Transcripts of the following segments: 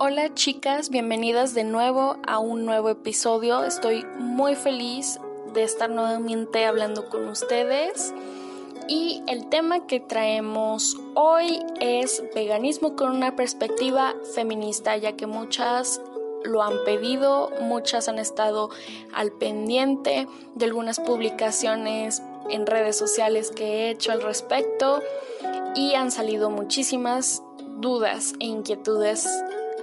Hola chicas, bienvenidas de nuevo a un nuevo episodio. Estoy muy feliz de estar nuevamente hablando con ustedes. Y el tema que traemos hoy es veganismo con una perspectiva feminista, ya que muchas lo han pedido, muchas han estado al pendiente de algunas publicaciones en redes sociales que he hecho al respecto y han salido muchísimas dudas e inquietudes.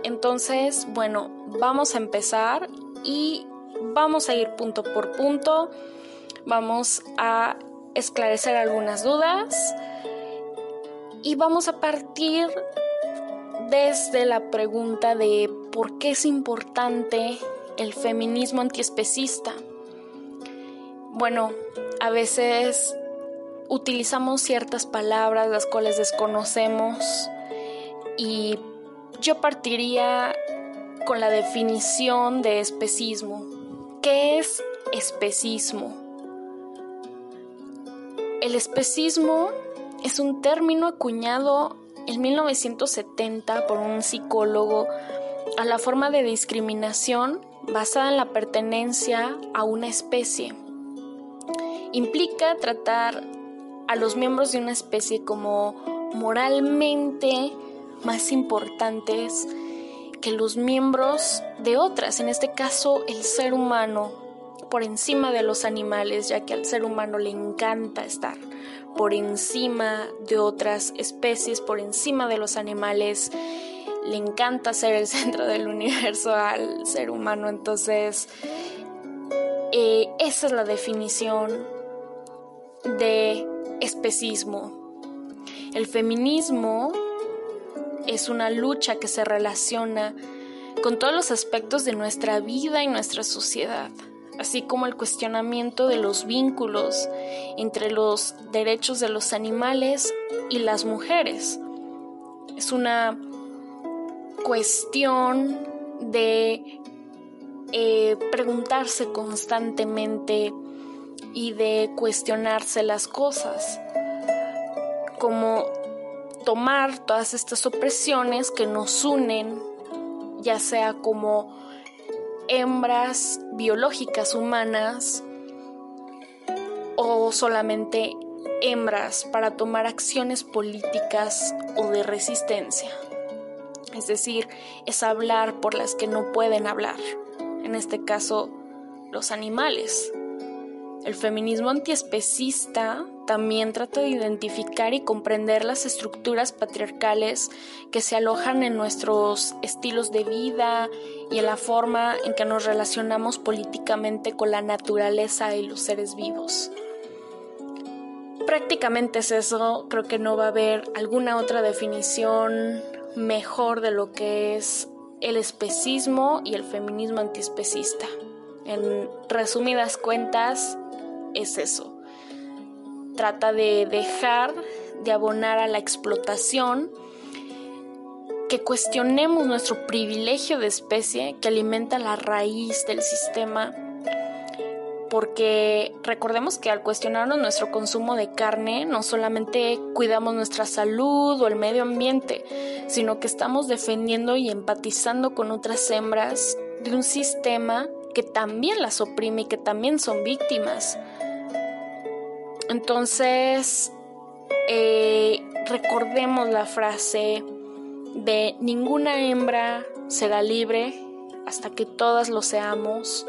Entonces, bueno, vamos a empezar y vamos a ir punto por punto. Vamos a esclarecer algunas dudas y vamos a partir desde la pregunta de por qué es importante el feminismo antiespecista. Bueno, a veces utilizamos ciertas palabras las cuales desconocemos y yo partiría con la definición de especismo. ¿Qué es especismo? El especismo es un término acuñado en 1970 por un psicólogo a la forma de discriminación basada en la pertenencia a una especie. Implica tratar a los miembros de una especie como moralmente más importantes que los miembros de otras, en este caso el ser humano por encima de los animales, ya que al ser humano le encanta estar por encima de otras especies, por encima de los animales. Le encanta ser el centro del universo al ser humano. Entonces, eh, esa es la definición de especismo. El feminismo es una lucha que se relaciona con todos los aspectos de nuestra vida y nuestra sociedad así como el cuestionamiento de los vínculos entre los derechos de los animales y las mujeres. Es una cuestión de eh, preguntarse constantemente y de cuestionarse las cosas, como tomar todas estas opresiones que nos unen, ya sea como hembras biológicas humanas o solamente hembras para tomar acciones políticas o de resistencia. Es decir, es hablar por las que no pueden hablar, en este caso los animales. El feminismo antiespecista también trata de identificar y comprender las estructuras patriarcales que se alojan en nuestros estilos de vida y en la forma en que nos relacionamos políticamente con la naturaleza y los seres vivos. Prácticamente es eso, creo que no va a haber alguna otra definición mejor de lo que es el especismo y el feminismo antiespecista. En resumidas cuentas, es eso. Trata de dejar de abonar a la explotación, que cuestionemos nuestro privilegio de especie que alimenta la raíz del sistema, porque recordemos que al cuestionarnos nuestro consumo de carne, no solamente cuidamos nuestra salud o el medio ambiente, sino que estamos defendiendo y empatizando con otras hembras de un sistema que también las oprime y que también son víctimas. Entonces, eh, recordemos la frase de ninguna hembra será libre hasta que todas lo seamos.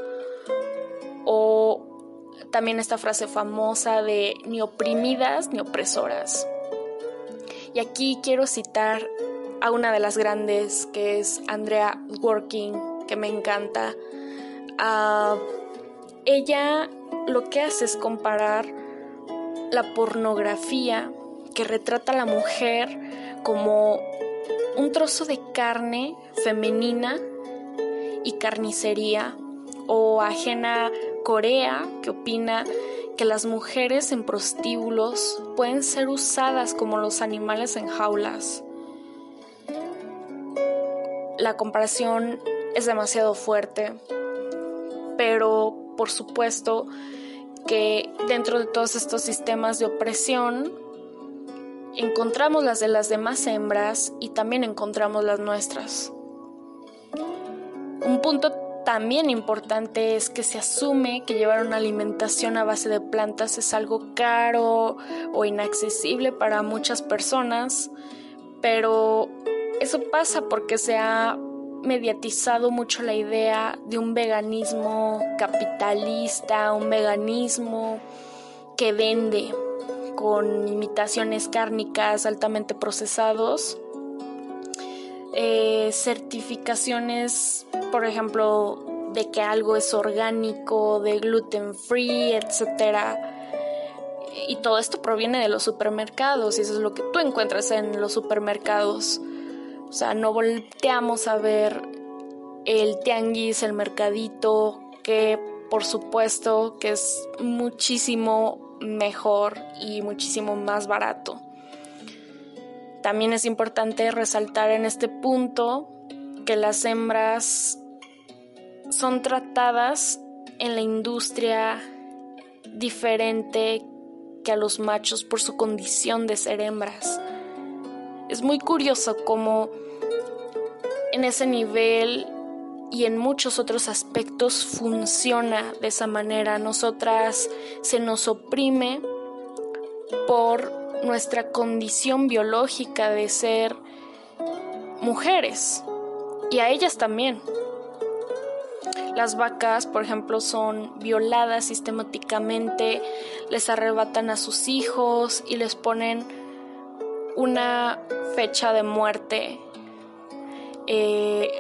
O también esta frase famosa de ni oprimidas ni opresoras. Y aquí quiero citar a una de las grandes, que es Andrea Working, que me encanta. Ah, ella lo que hace es comparar la pornografía que retrata a la mujer como un trozo de carne femenina y carnicería, o ajena Corea, que opina que las mujeres en prostíbulos pueden ser usadas como los animales en jaulas. La comparación es demasiado fuerte, pero por supuesto que dentro de todos estos sistemas de opresión encontramos las de las demás hembras y también encontramos las nuestras. Un punto también importante es que se asume que llevar una alimentación a base de plantas es algo caro o inaccesible para muchas personas, pero eso pasa porque se ha mediatizado mucho la idea de un veganismo capitalista, un veganismo que vende con imitaciones cárnicas altamente procesados eh, certificaciones, por ejemplo, de que algo es orgánico, de gluten free, etc. Y todo esto proviene de los supermercados y eso es lo que tú encuentras en los supermercados. O sea, no volteamos a ver el tianguis, el mercadito, que por supuesto que es muchísimo mejor y muchísimo más barato. También es importante resaltar en este punto que las hembras son tratadas en la industria diferente que a los machos por su condición de ser hembras. Es muy curioso cómo en ese nivel y en muchos otros aspectos funciona de esa manera. Nosotras se nos oprime por nuestra condición biológica de ser mujeres y a ellas también. Las vacas, por ejemplo, son violadas sistemáticamente, les arrebatan a sus hijos y les ponen una fecha de muerte. Eh,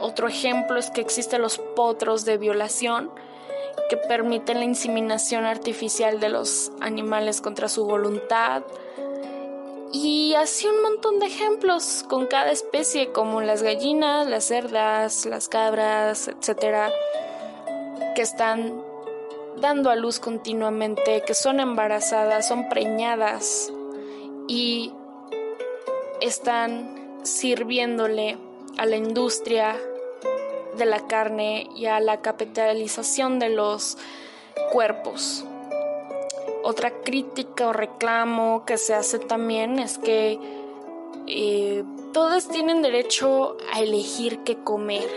otro ejemplo es que existen los potros de violación que permiten la inseminación artificial de los animales contra su voluntad. Y así un montón de ejemplos con cada especie, como las gallinas, las cerdas, las cabras, etcétera, que están dando a luz continuamente, que son embarazadas, son preñadas y están sirviéndole a la industria de la carne y a la capitalización de los cuerpos. Otra crítica o reclamo que se hace también es que eh, todos tienen derecho a elegir qué comer.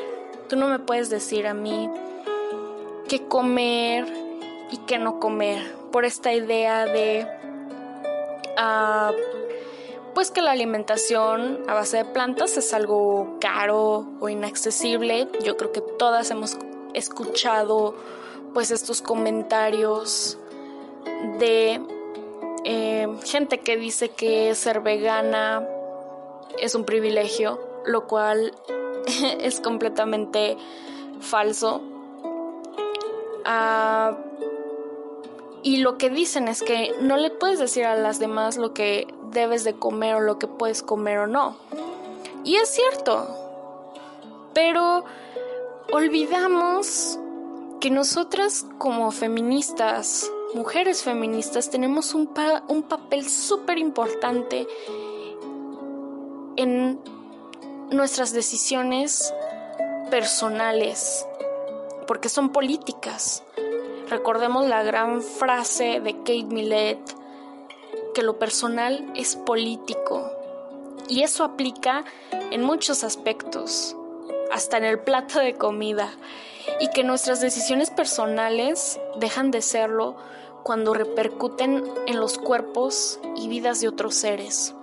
Tú no me puedes decir a mí qué comer y qué no comer por esta idea de ah, pues que la alimentación a base de plantas es algo caro o inaccesible. Yo creo que todas hemos escuchado pues estos comentarios de eh, gente que dice que ser vegana es un privilegio, lo cual es completamente falso. Ah, y lo que dicen es que no le puedes decir a las demás lo que debes de comer o lo que puedes comer o no. Y es cierto. Pero olvidamos que nosotras como feministas, mujeres feministas, tenemos un, un papel súper importante en nuestras decisiones personales, porque son políticas. Recordemos la gran frase de Kate Millett, que lo personal es político. Y eso aplica en muchos aspectos, hasta en el plato de comida. Y que nuestras decisiones personales dejan de serlo cuando repercuten en los cuerpos y vidas de otros seres.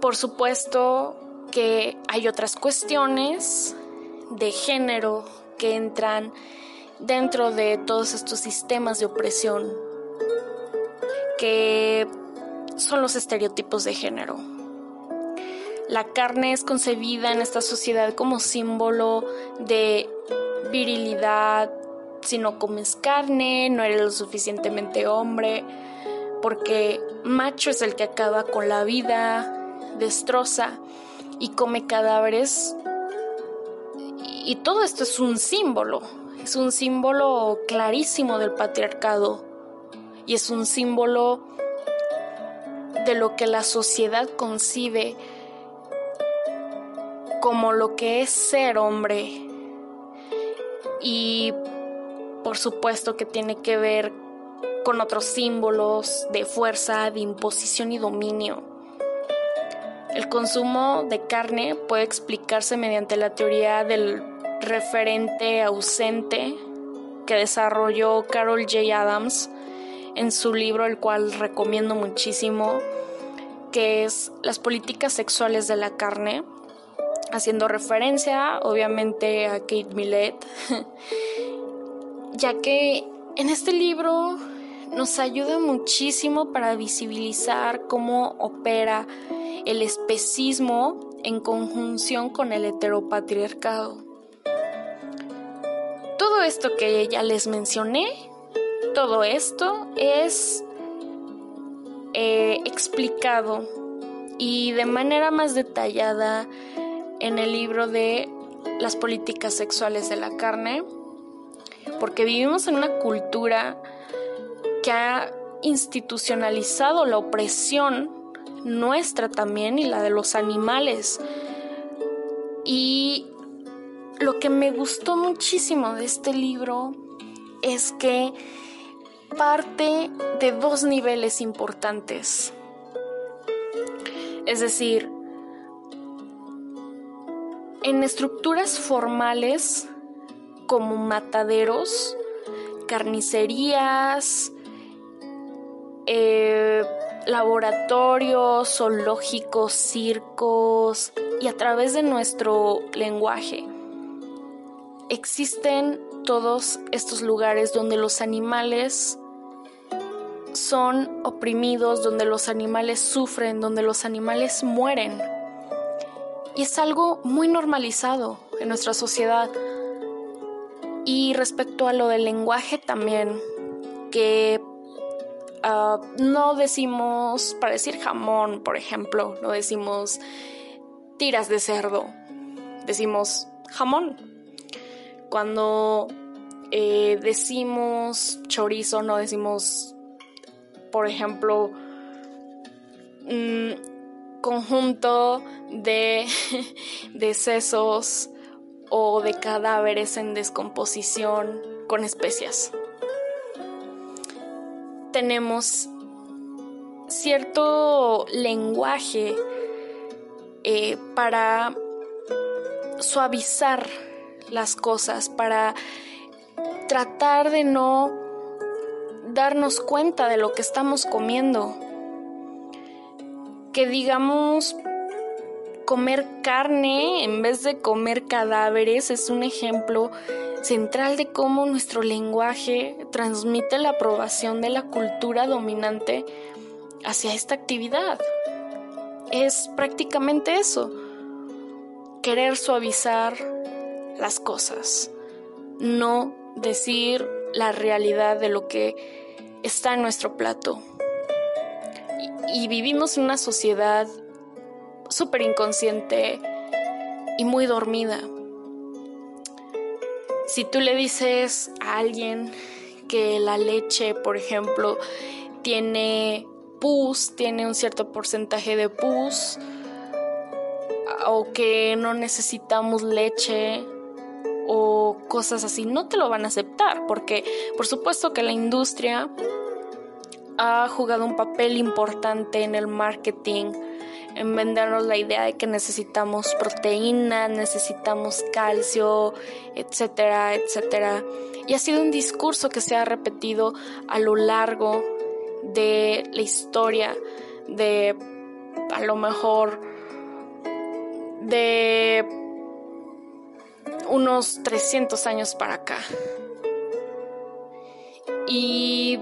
Por supuesto que hay otras cuestiones de género que entran dentro de todos estos sistemas de opresión que son los estereotipos de género. La carne es concebida en esta sociedad como símbolo de virilidad. Si no comes carne, no eres lo suficientemente hombre, porque macho es el que acaba con la vida, destroza y come cadáveres. Y todo esto es un símbolo es un símbolo clarísimo del patriarcado y es un símbolo de lo que la sociedad concibe como lo que es ser hombre. Y por supuesto que tiene que ver con otros símbolos de fuerza, de imposición y dominio. El consumo de carne puede explicarse mediante la teoría del referente ausente que desarrolló Carol J. Adams en su libro, el cual recomiendo muchísimo, que es Las políticas sexuales de la carne, haciendo referencia obviamente a Kate Millett, ya que en este libro nos ayuda muchísimo para visibilizar cómo opera el especismo en conjunción con el heteropatriarcado. Esto que ya les mencioné todo esto es eh, explicado y de manera más detallada en el libro de las políticas sexuales de la carne, porque vivimos en una cultura que ha institucionalizado la opresión nuestra también y la de los animales. Y lo que me gustó muchísimo de este libro es que parte de dos niveles importantes. Es decir, en estructuras formales como mataderos, carnicerías, eh, laboratorios, zoológicos, circos y a través de nuestro lenguaje. Existen todos estos lugares donde los animales son oprimidos, donde los animales sufren, donde los animales mueren. Y es algo muy normalizado en nuestra sociedad. Y respecto a lo del lenguaje también, que ah, no decimos, para decir jamón, por ejemplo, no decimos tiras de cerdo, decimos jamón. Cuando eh, decimos chorizo, no decimos por ejemplo, un conjunto de, de sesos o de cadáveres en descomposición con especias. Tenemos cierto lenguaje eh, para suavizar las cosas, para tratar de no darnos cuenta de lo que estamos comiendo. Que digamos comer carne en vez de comer cadáveres es un ejemplo central de cómo nuestro lenguaje transmite la aprobación de la cultura dominante hacia esta actividad. Es prácticamente eso, querer suavizar las cosas, no decir la realidad de lo que está en nuestro plato. Y, vivimos en una sociedad súper inconsciente y muy dormida. Si tú le dices a alguien que la leche, por ejemplo, tiene pus, tiene un cierto porcentaje de pus, o que no necesitamos leche o cosas así, no te lo van a aceptar porque por supuesto que la industria ha jugado un papel importante en el marketing, en vendernos la idea de que necesitamos proteína, necesitamos calcio, etcétera, etcétera. Y ha sido un discurso que se ha repetido a lo largo de la historia de a lo mejor de unos 300 años para acá. Y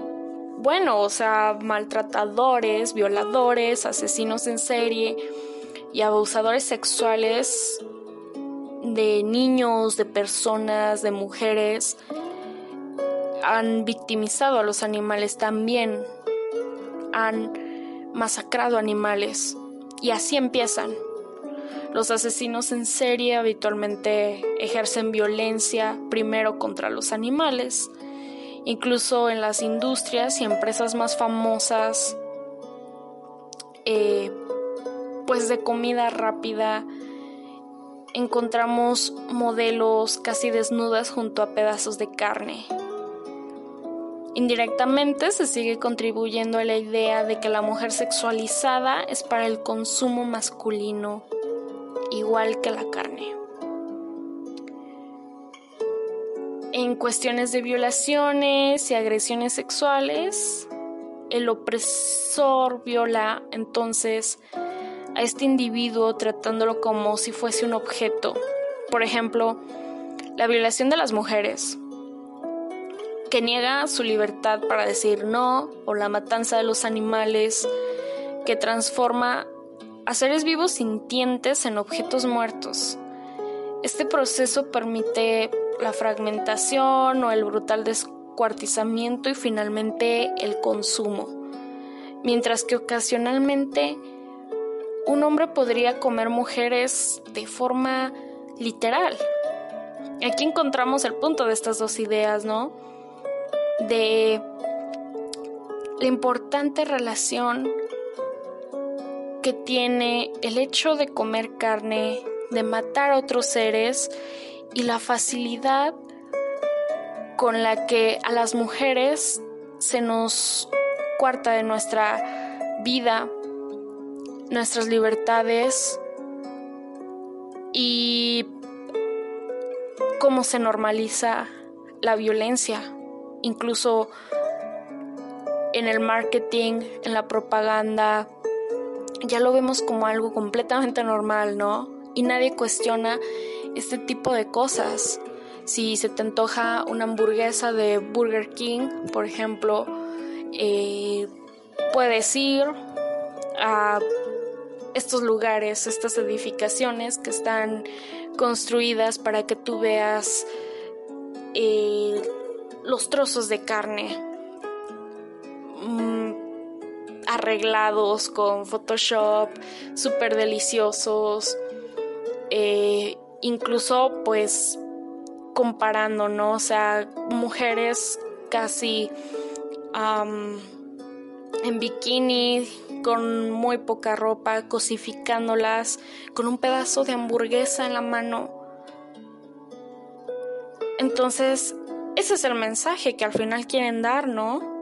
bueno, o sea, maltratadores, violadores, asesinos en serie y abusadores sexuales de niños, de personas, de mujeres, han victimizado a los animales también, han masacrado animales y así empiezan. Los asesinos en serie habitualmente ejercen violencia primero contra los animales, incluso en las industrias y empresas más famosas, eh, pues de comida rápida, encontramos modelos casi desnudas junto a pedazos de carne. Indirectamente se sigue contribuyendo a la idea de que la mujer sexualizada es para el consumo masculino, igual que la carne. En cuestiones de violaciones y agresiones sexuales, el opresor viola entonces a este individuo tratándolo como si fuese un objeto. Por ejemplo, la violación de las mujeres que niega su libertad para decir no, o la matanza de los animales, que transforma a seres vivos sintientes en objetos muertos. Este proceso permite la fragmentación o el brutal descuartizamiento y finalmente el consumo, mientras que ocasionalmente un hombre podría comer mujeres de forma literal. Aquí encontramos el punto de estas dos ideas, ¿no? de la importante relación que tiene el hecho de comer carne, de matar a otros seres y la facilidad con la que a las mujeres se nos cuarta de nuestra vida, nuestras libertades y cómo se normaliza la violencia incluso en el marketing, en la propaganda, ya lo vemos como algo completamente normal, ¿no? Y nadie cuestiona este tipo de cosas. Si se te antoja una hamburguesa de Burger King, por ejemplo, eh, puedes ir a estos lugares, estas edificaciones que están construidas para que tú veas eh, los trozos de carne arreglados con Photoshop, súper deliciosos, eh, incluso pues comparando, ¿no? O sea, mujeres casi en bikini, con muy poca ropa, cosificándolas, con un pedazo de hamburguesa en la mano. Entonces, ese es el mensaje que al final quieren dar, ¿no?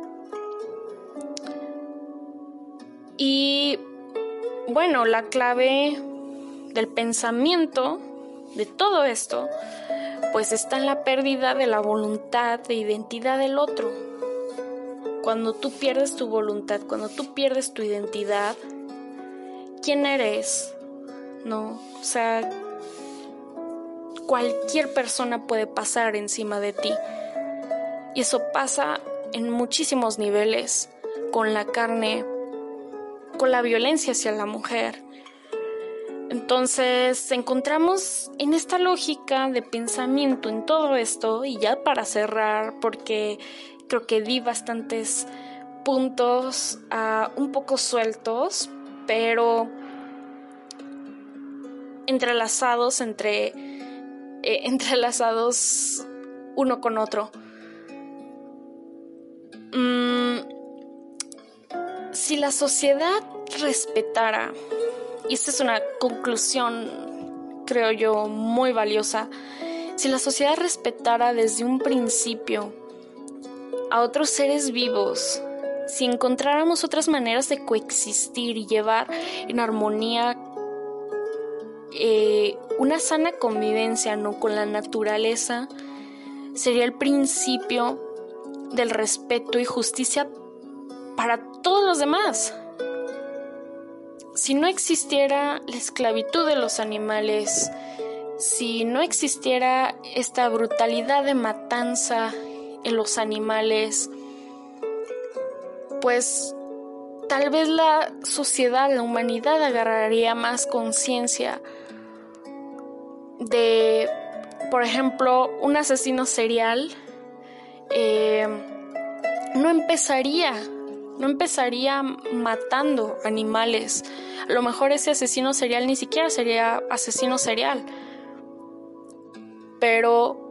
Y bueno, la clave del pensamiento de todo esto, pues está en la pérdida de la voluntad de identidad del otro. Cuando tú pierdes tu voluntad, cuando tú pierdes tu identidad, ¿quién eres? ¿No? O sea, cualquier persona puede pasar encima de ti. Y eso pasa en muchísimos niveles, con la carne, con la violencia hacia la mujer. Entonces encontramos en esta lógica de pensamiento en todo esto, y ya para cerrar, porque creo que di bastantes puntos uh, un poco sueltos, pero entrelazados entre eh, entrelazados uno con otro. Mm, si la sociedad respetara, y esta es una conclusión, creo yo, muy valiosa, si la sociedad respetara desde un principio a otros seres vivos, si encontráramos otras maneras de coexistir y llevar en armonía eh, una sana convivencia ¿no? con la naturaleza, sería el principio del respeto y justicia para todos los demás. Si no existiera la esclavitud de los animales, si no existiera esta brutalidad de matanza en los animales, pues tal vez la sociedad, la humanidad agarraría más conciencia de, por ejemplo, un asesino serial eh, no empezaría, no empezaría matando animales. A lo mejor ese asesino serial ni siquiera sería asesino serial. Pero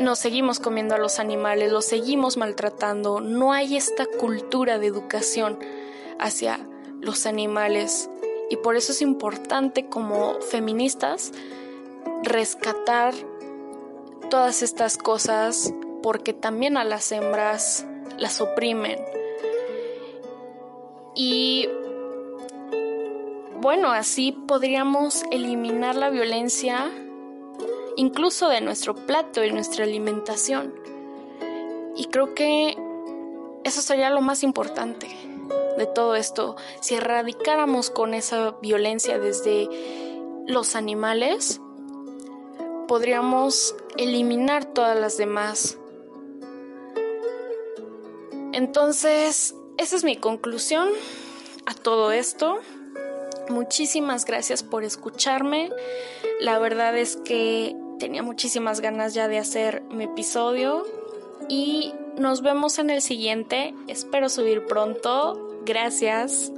nos seguimos comiendo a los animales, los seguimos maltratando. No hay esta cultura de educación hacia los animales. Y por eso es importante como feministas rescatar todas estas cosas porque también a las hembras las oprimen. Y bueno, así podríamos eliminar la violencia incluso de nuestro plato y nuestra alimentación. Y creo que eso sería lo más importante de todo esto. Si erradicáramos con esa violencia desde los animales, podríamos eliminar todas las demás. Entonces, esa es mi conclusión a todo esto. Muchísimas gracias por escucharme. La verdad es que tenía muchísimas ganas ya de hacer mi episodio y nos vemos en el siguiente. Espero subir pronto. Gracias.